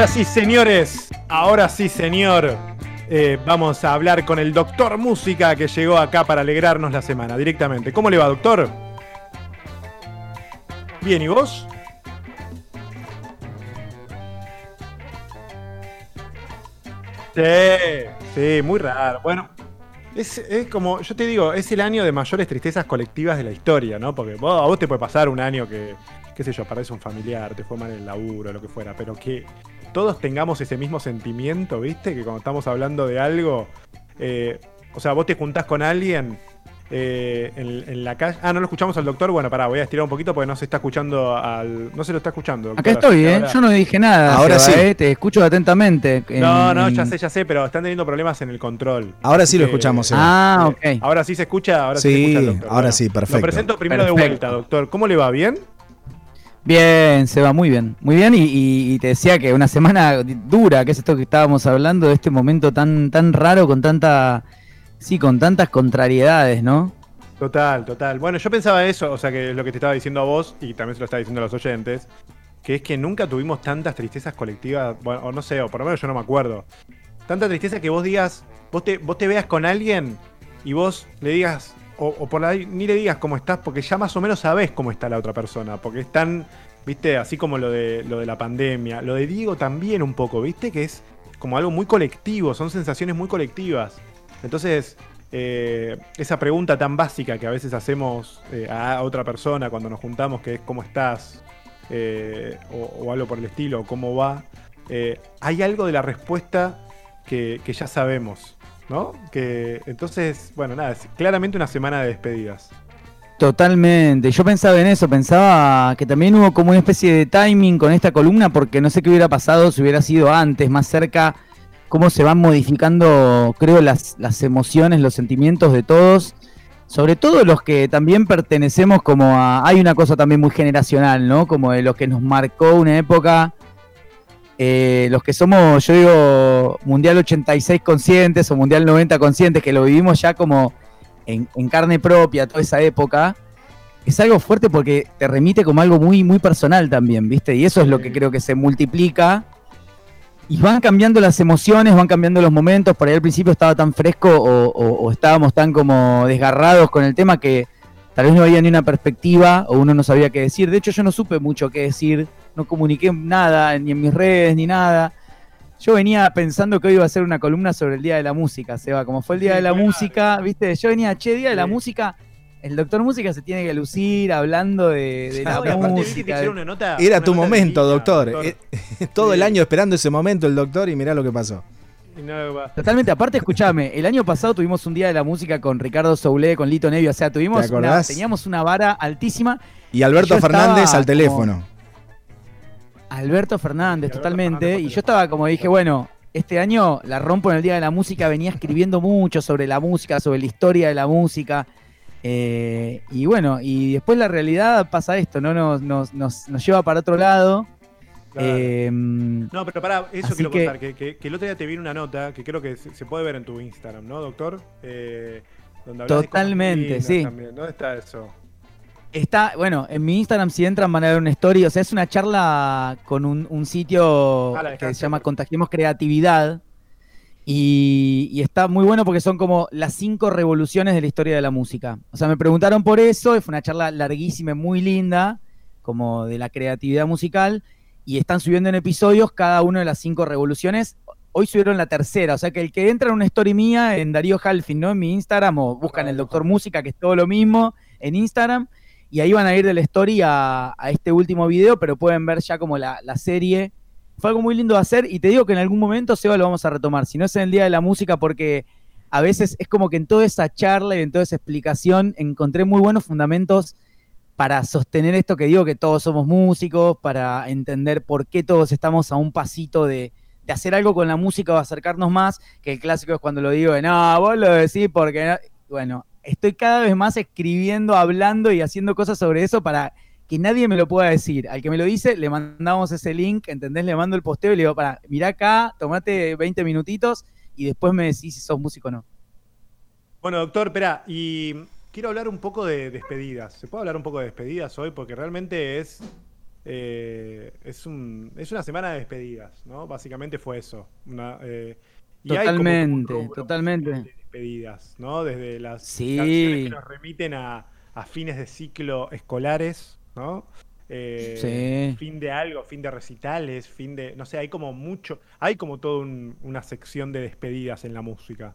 Ahora sí, señores, ahora sí, señor. Eh, vamos a hablar con el doctor Música que llegó acá para alegrarnos la semana directamente. ¿Cómo le va, doctor? Bien, ¿y vos? Sí, sí, muy raro. Bueno, es, como, yo te digo, es el año de mayores tristezas colectivas de la historia, ¿no? Porque a vos te puede pasar un año que, qué sé yo, perdés un familiar, te fue mal el laburo, lo que fuera, pero que todos tengamos ese mismo sentimiento, ¿viste? Que cuando estamos hablando de algo, eh, o sea, vos te juntás con alguien eh, en, en la calle. Ah, no lo escuchamos al doctor. Bueno, pará, voy a estirar un poquito porque no se está escuchando al. No se lo está escuchando. doctor, Acá estoy, ¿eh? ahora- Yo no dije nada. Ahora Seba, sí. ¿eh? Te escucho atentamente. No, En- no, ya sé, ya sé, pero están teniendo problemas en el control. Ahora sí lo escuchamos, Seba. Ah, ok. Ahora sí se escucha, ahora sí, se Sí, escucha el doctor. ahora sí, perfecto. Lo presento primero de vuelta, doctor. ¿Cómo le va? ¿Bien? Bien, Seba, muy bien. Muy bien, y te decía que una semana dura, que es esto que estábamos hablando, de este momento tan, tan raro, con tanta. Sí, con tantas contrariedades, ¿no? Total, total. Bueno, yo pensaba eso, o sea, que es lo que te estaba diciendo a vos y también se lo estaba diciendo a los oyentes, que es que nunca tuvimos tantas tristezas colectivas, bueno, o no sé, o por lo menos yo no me acuerdo. Tanta tristeza que vos digas, vos te, vos te veas con alguien y vos le digas, o, o por ahí ni le digas cómo estás, porque ya más o menos sabés cómo está la otra persona, porque es tan, viste, así como lo de, lo de la pandemia, lo de Diego también un poco, viste, que es como algo muy colectivo, son sensaciones muy colectivas. Entonces, eh, esa pregunta tan básica que a veces hacemos eh, a otra persona cuando nos juntamos, que es ¿cómo estás? Eh, o, algo por el estilo, ¿cómo va? Hay algo de la respuesta que, que ya sabemos, ¿no? Que entonces, bueno, nada, es claramente una semana de despedidas. Totalmente. Yo pensaba en eso, pensaba que también hubo como una especie de timing con esta columna, porque no sé qué hubiera pasado si hubiera sido antes, más cerca, cómo se van modificando, creo, las, las emociones, los sentimientos de todos, sobre todo los que también pertenecemos como a... Hay una cosa también muy generacional, ¿no? Como de lo que nos marcó una época, eh, los que somos, yo digo, Mundial 86 conscientes o Mundial 90 conscientes, que lo vivimos ya como en, en carne propia toda esa época, es algo fuerte porque te remite como algo muy, muy personal también, ¿viste? Y eso es lo que creo que se multiplica. Y van cambiando las emociones, van cambiando los momentos. Por ahí al principio estaba tan fresco o, o- o estábamos tan como desgarrados con el tema que tal vez no había ni una perspectiva o uno no sabía qué decir. De hecho, yo no supe mucho qué decir, no comuniqué nada, ni en mis redes, ni nada. Yo venía pensando que hoy iba a ser una columna sobre el Día de la Música, Seba. Como fue el Día Sí, de la claro. Música, ¿viste? Yo venía, che, Día de la Sí. Música. El doctor Música se tiene que lucir hablando de, de Claro, la música. hicieron una nota- Era una tu nota momento, divina, doctor. Eh, Todo el año esperando ese momento el doctor y mirá lo que pasó. No Totalmente, aparte, escúchame, el año pasado tuvimos un Día de la Música con Ricardo Soule, con Lito Nevio, o sea, tuvimos ¿Te una, teníamos una vara altísima. Y Alberto Fernández al como- teléfono. Alberto Fernández, totalmente. Y yo estaba como dije, bueno, este año la rompo en el Día de la Música, venía escribiendo mucho sobre la música, sobre la historia de la música. eh, y bueno, y después la realidad pasa esto, ¿no? Nos, nos, nos, nos lleva para otro lado. Claro. eh, No, pero pará, eso quiero contar, que, que- que el otro día te vi una nota que creo que se, puede ver en tu Instagram, ¿no, doctor? Eh, donde de Totalmente, sí. también. ¿Dónde está eso? Está, bueno, en mi Instagram si entran van a ver una story, o sea, es una charla con un, un sitio Ah, que se llama Contagiemos Creatividad y, y está muy bueno porque son como las cinco revoluciones de la historia de la música. O sea, me preguntaron por eso, y fue una charla larguísima y muy linda, como de la creatividad musical, y están subiendo en episodios cada una de las cinco revoluciones. Hoy subieron la tercera, o sea que el que entra en una story mía en Darío Halfin, ¿no? En mi Instagram, o buscan el Doctor Música, que es todo lo mismo, en Instagram, y ahí van a ir de la story a, este último video, pero pueden ver ya como la, la serie. Fue algo muy lindo de hacer y te digo que en algún momento, Seba, lo vamos a retomar. Si no es en el Día de la Música, porque a veces es como que en toda esa charla y en toda esa explicación encontré muy buenos fundamentos para sostener esto que digo, que todos somos músicos, para entender por qué todos estamos a un pasito de, de hacer algo con la música o acercarnos más, que el clásico es cuando lo digo de, no, vos lo decís porque no". Bueno, estoy cada vez más escribiendo, hablando y haciendo cosas sobre eso para que nadie me lo pueda decir. Al que me lo dice, le mandamos ese link, ¿entendés? Le mando el posteo y le digo, para, mirá acá, tomate 20 minutitos y después me decís si sos músico o no. Bueno, doctor, espera, y quiero hablar un poco de despedidas. ¿Se puede hablar un poco de despedidas hoy? Porque realmente es eh, es, un, es una semana de despedidas, ¿no? Básicamente fue eso. Una, eh, y hay como Totalmente, totalmente. De despedidas, ¿no? Desde las Sí. canciones que nos remiten a, a fines de ciclo escolares, ¿no? Eh, Sí. Fin de algo, fin de recitales, fin de. No sé, hay como mucho. Hay como toda una sección de despedidas en la música.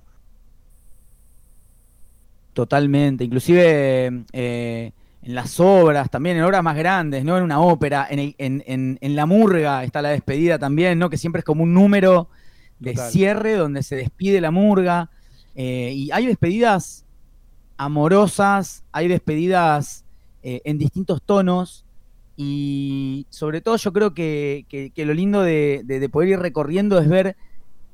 Totalmente. Inclusive eh, en las obras, también en obras más grandes, ¿no? En una ópera, en, el- en- en- en la murga está la despedida también, ¿no? Que siempre es como un número de Total. cierre donde se despide la murga. Eh, y hay despedidas amorosas, hay despedidas eh, en distintos tonos. Y sobre todo yo creo que, que- lo lindo de, de- de poder ir recorriendo es ver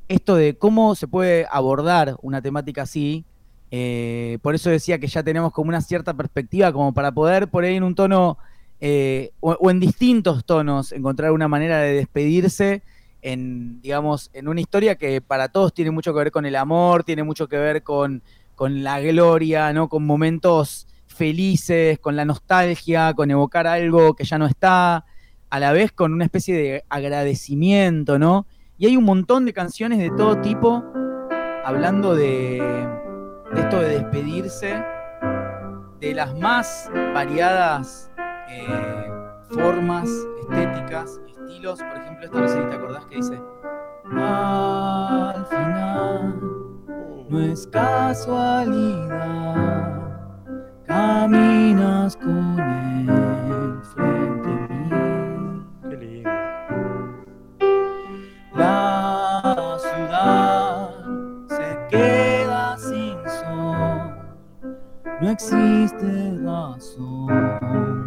esto de cómo se puede abordar una temática así. Eh, por eso decía que ya tenemos como una cierta perspectiva como para poder por ahí en un tono o en distintos tonos encontrar una manera de despedirse en, digamos, en una historia que para todos tiene mucho que ver con el amor, tiene mucho que ver con, con la gloria, ¿no? Con momentos felices, con la nostalgia, con evocar algo que ya no está, a la vez con una especie de agradecimiento, ¿no? Y hay un montón de canciones de todo tipo hablando de, esto de despedirse, de las más variadas eh, formas, estéticas, estilos. Por ejemplo, esta no sé si te acordás que dice, al final no es casualidad, caminas con él frente a mí. Qué lindo. La ciudad se queda sin sol, no existe razón,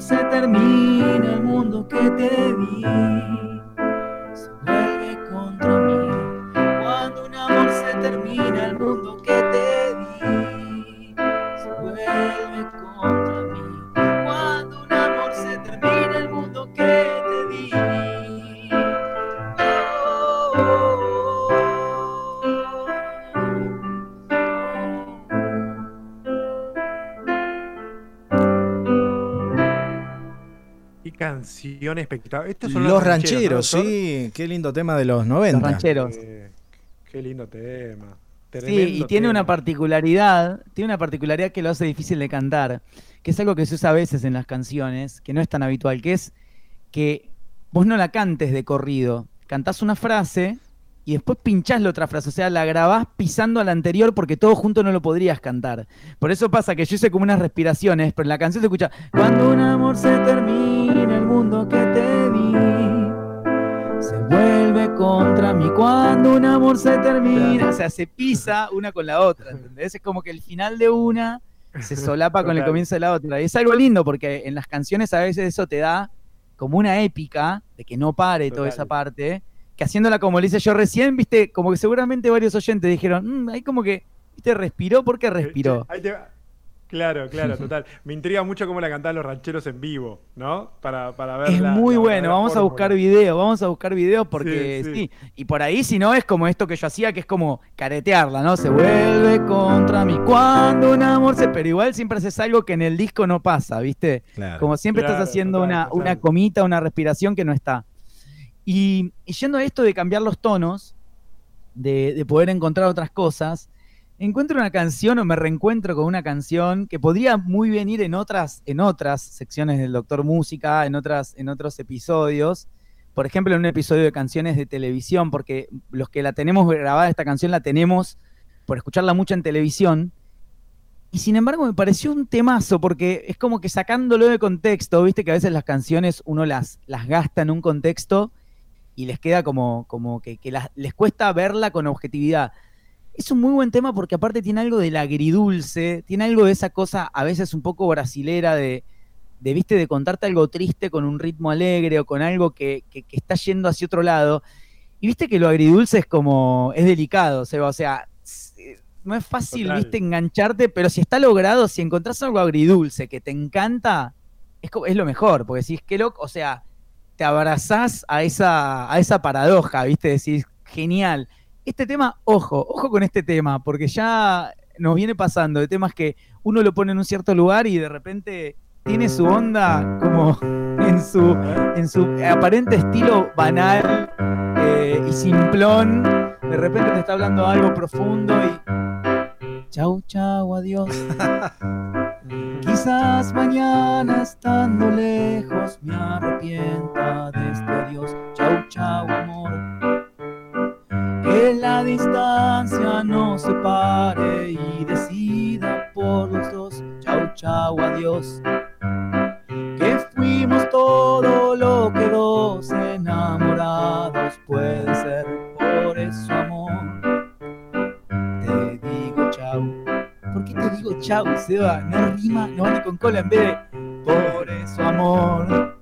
se termina, el mundo que te di canción espectacular. Estos son Los rancheros, ¿no, sí, qué lindo tema de los 90. Los rancheros. Eh, qué lindo tema. Sí, y tiene una particularidad, tiene una particularidad que lo hace difícil de cantar, que es algo que se usa a veces en las canciones, que no es tan habitual, que es que vos no la cantes de corrido, cantás una frase y después pinchás la otra frase, o sea, la grabás pisando a la anterior porque todo junto no lo podrías cantar. Por eso pasa que yo hice como unas respiraciones, pero en la canción se escucha, cuando un amor se termina, el mundo que te di se vuelve contra mí cuando un amor se termina. O sea, se pisa una con la otra, ¿entendés? Es como que el final de una se solapa con el comienzo de la otra. Y es algo lindo porque en las canciones a veces eso te da como una épica de que no pare toda esa parte, que haciéndola como le hice yo recién, viste, como que seguramente varios oyentes dijeron, "Mm, ahí como que, viste, respiró porque respiró. Ahí te va. Claro, claro, total. Me intriga mucho cómo la cantaban los rancheros en vivo, ¿no? Para, para ver Es la- muy la bueno, vamos a buscar videos, vamos a buscar videos porque Sí, sí, sí. Y por ahí, si no, es como esto que yo hacía, que es como caretearla, ¿no? Se vuelve contra mí cuando un amor se. Pero igual siempre haces algo que en el disco no pasa, ¿viste? Claro. Como siempre Claro, estás haciendo total, una, total. una comita, una respiración que no está. Y, yendo a esto de cambiar los tonos, de, de poder encontrar otras cosas, encuentro una canción o me reencuentro con una canción que podría muy bien ir en otras, en otras secciones del Doctor Música, en, otras, en otros episodios. Por ejemplo, en un episodio de canciones de televisión, porque los que la tenemos grabada, esta canción la tenemos por escucharla mucho en televisión. Y sin embargo me pareció un temazo, porque es como que sacándolo de contexto, viste que a veces las canciones uno las, las gasta en un contexto y les queda como, como que, que las- les cuesta verla con objetividad. Es un muy buen tema porque aparte tiene algo del agridulce, tiene algo de esa cosa a veces un poco brasilera de, de viste, de contarte algo triste con un ritmo alegre o con algo que, que- que está yendo hacia otro lado. Y viste que lo agridulce es como, es delicado, Seba, o sea, no es fácil, Total. viste, engancharte, pero si está logrado, si encontrás algo agridulce que te encanta, es, es lo mejor, porque si es que loco, o sea, te abrazás a esa, a esa paradoja, viste, decís, genial. Este tema, ojo, ojo con este tema, porque ya nos viene pasando, de temas que uno lo pone en un cierto lugar y de repente tiene su onda como en su, en su aparente estilo banal eh, y simplón. De repente te está hablando algo profundo y. Chau, chau, adiós. Quizás mañana estando lejos me arrepienta de este adiós. Chau, chau, amor. Que la distancia nos separe y decida por los dos. Chau, chau, adiós. Que fuimos todo ¿Por qué te digo chau, Seba? No rima, no vale con cola en vez de por eso, amor.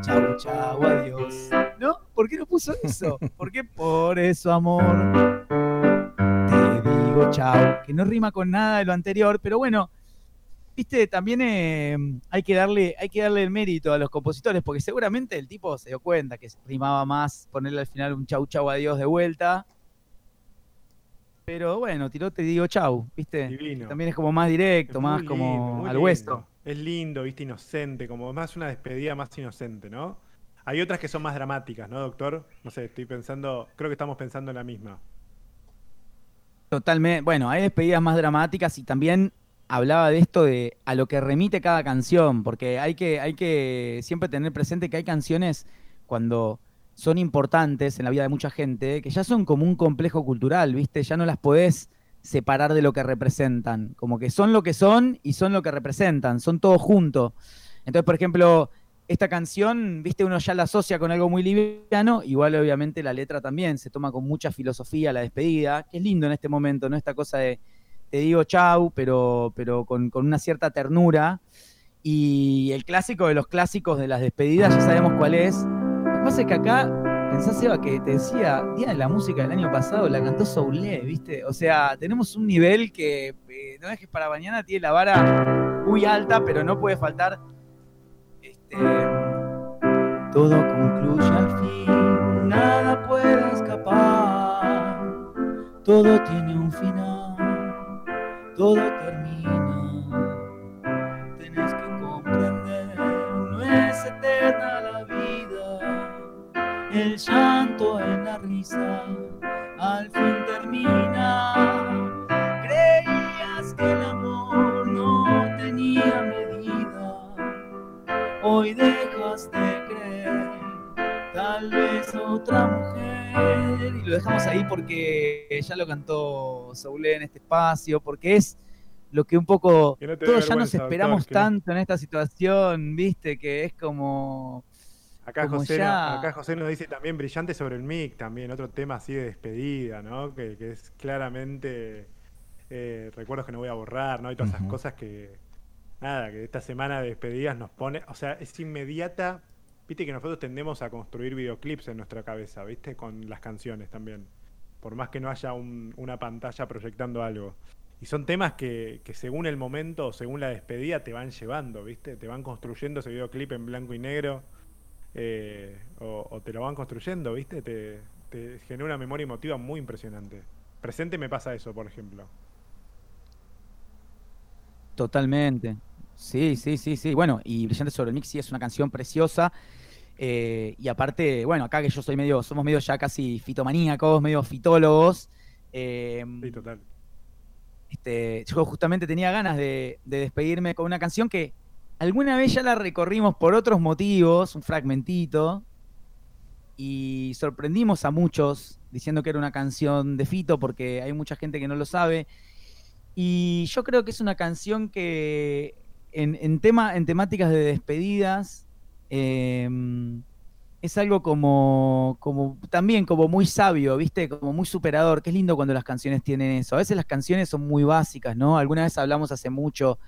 Chau, chau, adiós. ¿No? ¿Por qué no puso eso? ¿Por qué por eso, amor? Te digo chau. Que no rima con nada de lo anterior, pero bueno, viste, también eh, hay, que darle, hay que darle el mérito a los compositores, porque seguramente el tipo se dio cuenta que rimaba más ponerle al final un chau, chau, adiós de vuelta. Pero bueno, tiró te digo chau, ¿viste? Divino. También es como más directo, Es más como al hueso. Es lindo, viste, inocente, como más una despedida más inocente, ¿no? Hay otras que son más dramáticas, ¿no, doctor? No sé, estoy pensando, creo que estamos pensando en la misma. Totalmente. Bueno, hay despedidas más dramáticas y también hablaba de esto de a lo que remite cada canción, porque hay que, hay que siempre tener presente que hay canciones cuando son importantes en la vida de mucha gente, que ya son como un complejo cultural, ¿viste? Ya no las podés separar de lo que representan, como que son lo que son y son lo que representan, son todos juntos. Entonces, por ejemplo, esta canción, viste, uno ya la asocia con algo muy liviano, igual obviamente la letra también se toma con mucha filosofía la despedida, que es lindo en este momento, ¿no? Esta cosa de te digo chau, pero, pero con, con una cierta ternura. Y el clásico de los clásicos de las despedidas, ya sabemos cuál es. Lo que pasa es que acá, pensás, Eva, que te decía, Día de la Música del año pasado la cantó Soulé, ¿viste? O sea, tenemos un nivel que eh, no es que para mañana tiene la vara muy alta, pero no puede faltar este, todo concluye al fin, nada puede escapar, todo tiene un final, todo cantó Soulé en este espacio, porque es lo que un poco Que no todos ya nos esperamos doctor, que no- tanto en esta situación, viste, que es como Acá Como José, ya- acá José nos dice también brillante sobre el mic, también otro tema así de despedida, ¿no? Que, que es claramente eh, recuerdos que no voy a borrar, ¿no? Y todas esas Ujú. cosas que, nada, que esta semana de despedidas nos pone, o sea, es inmediata. Viste que nosotros tendemos a construir videoclips en nuestra cabeza, ¿viste? Con las canciones también. Por más que no haya un- una pantalla proyectando algo. Y son temas que, que según el momento, según la despedida, te van llevando, ¿viste? Te van construyendo ese videoclip en blanco y negro. eh, o, te lo van construyendo, ¿viste? Te, te genera una memoria emotiva muy impresionante. Presente me pasa eso, por ejemplo. Totalmente. Sí, sí, sí, sí. Bueno, y Brillante sobre el Mix sí es una canción preciosa. Eh, y aparte, bueno, acá que yo soy medio, somos medio ya casi fitomaníacos, medio fitólogos. eh, Sí, total. este, yo justamente tenía ganas de, de despedirme con una canción que alguna vez ya la recorrimos por otros motivos, un fragmentito, y sorprendimos a muchos diciendo que era una canción de Fito, porque hay mucha gente que no lo sabe. Y yo creo que es una canción que en, en tema, en temáticas de despedidas eh, es algo como, como también como muy sabio, ¿viste? Como muy superador, es lindo cuando las canciones tienen eso. A veces las canciones son muy básicas, ¿no? Alguna vez hablamos hace mucho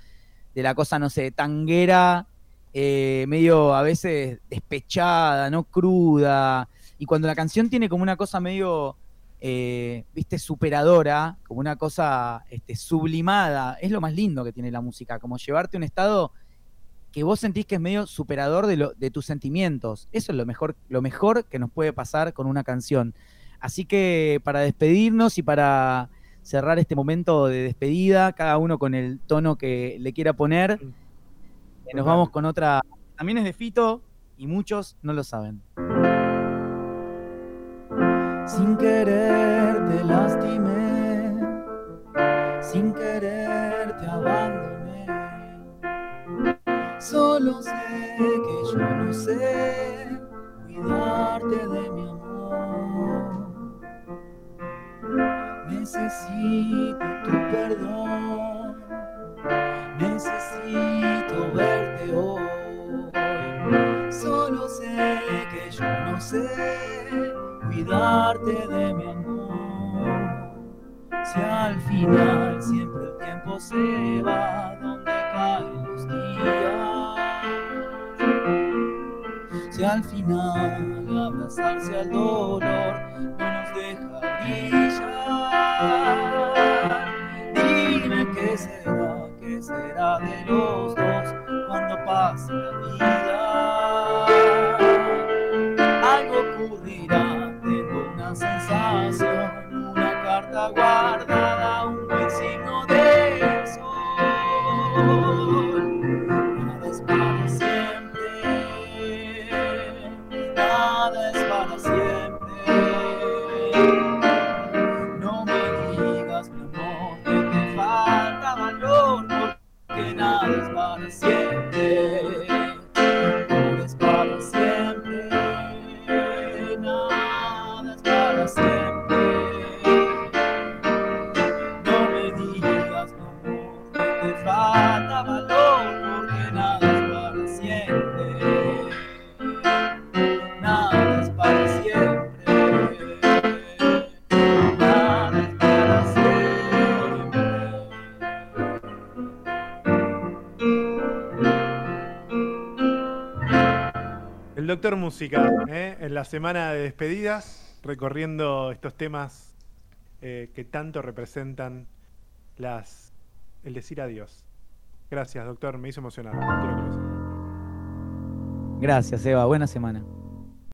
de la cosa, no sé, tanguera, eh, medio a veces despechada, ¿no? Cruda. Y cuando la canción tiene como una cosa medio, eh, viste, superadora, como una cosa este, sublimada, es lo más lindo que tiene la música, como llevarte a un estado que vos sentís que es medio superador de, lo, de tus sentimientos. Eso es lo mejor, lo mejor que nos puede pasar con una canción. Así que para despedirnos y para cerrar este momento de despedida, cada uno con el tono que le quiera poner. Eh, Nos vamos con otra. También es de Fito y muchos no lo saben. Sin querer te lastimé, sin querer te abandoné. No sé cuidarte de mi amor. Necesito tu perdón, necesito verte hoy. Solo sé que yo no sé cuidarte de mi amor. Si al final siempre el tiempo se va donde caen los días. Si al final abrazarse al dolor no nos deja brillar. Dime qué será, qué será de los dos cuando pase la vida. Algo ocurrirá, tengo una sensación, una carta guardada, Música, ¿eh? en la semana de despedidas, recorriendo estos temas eh, que tanto representan las el decir adiós. Gracias, doctor, me hizo emocionar. Gracias, Eva. Buena semana.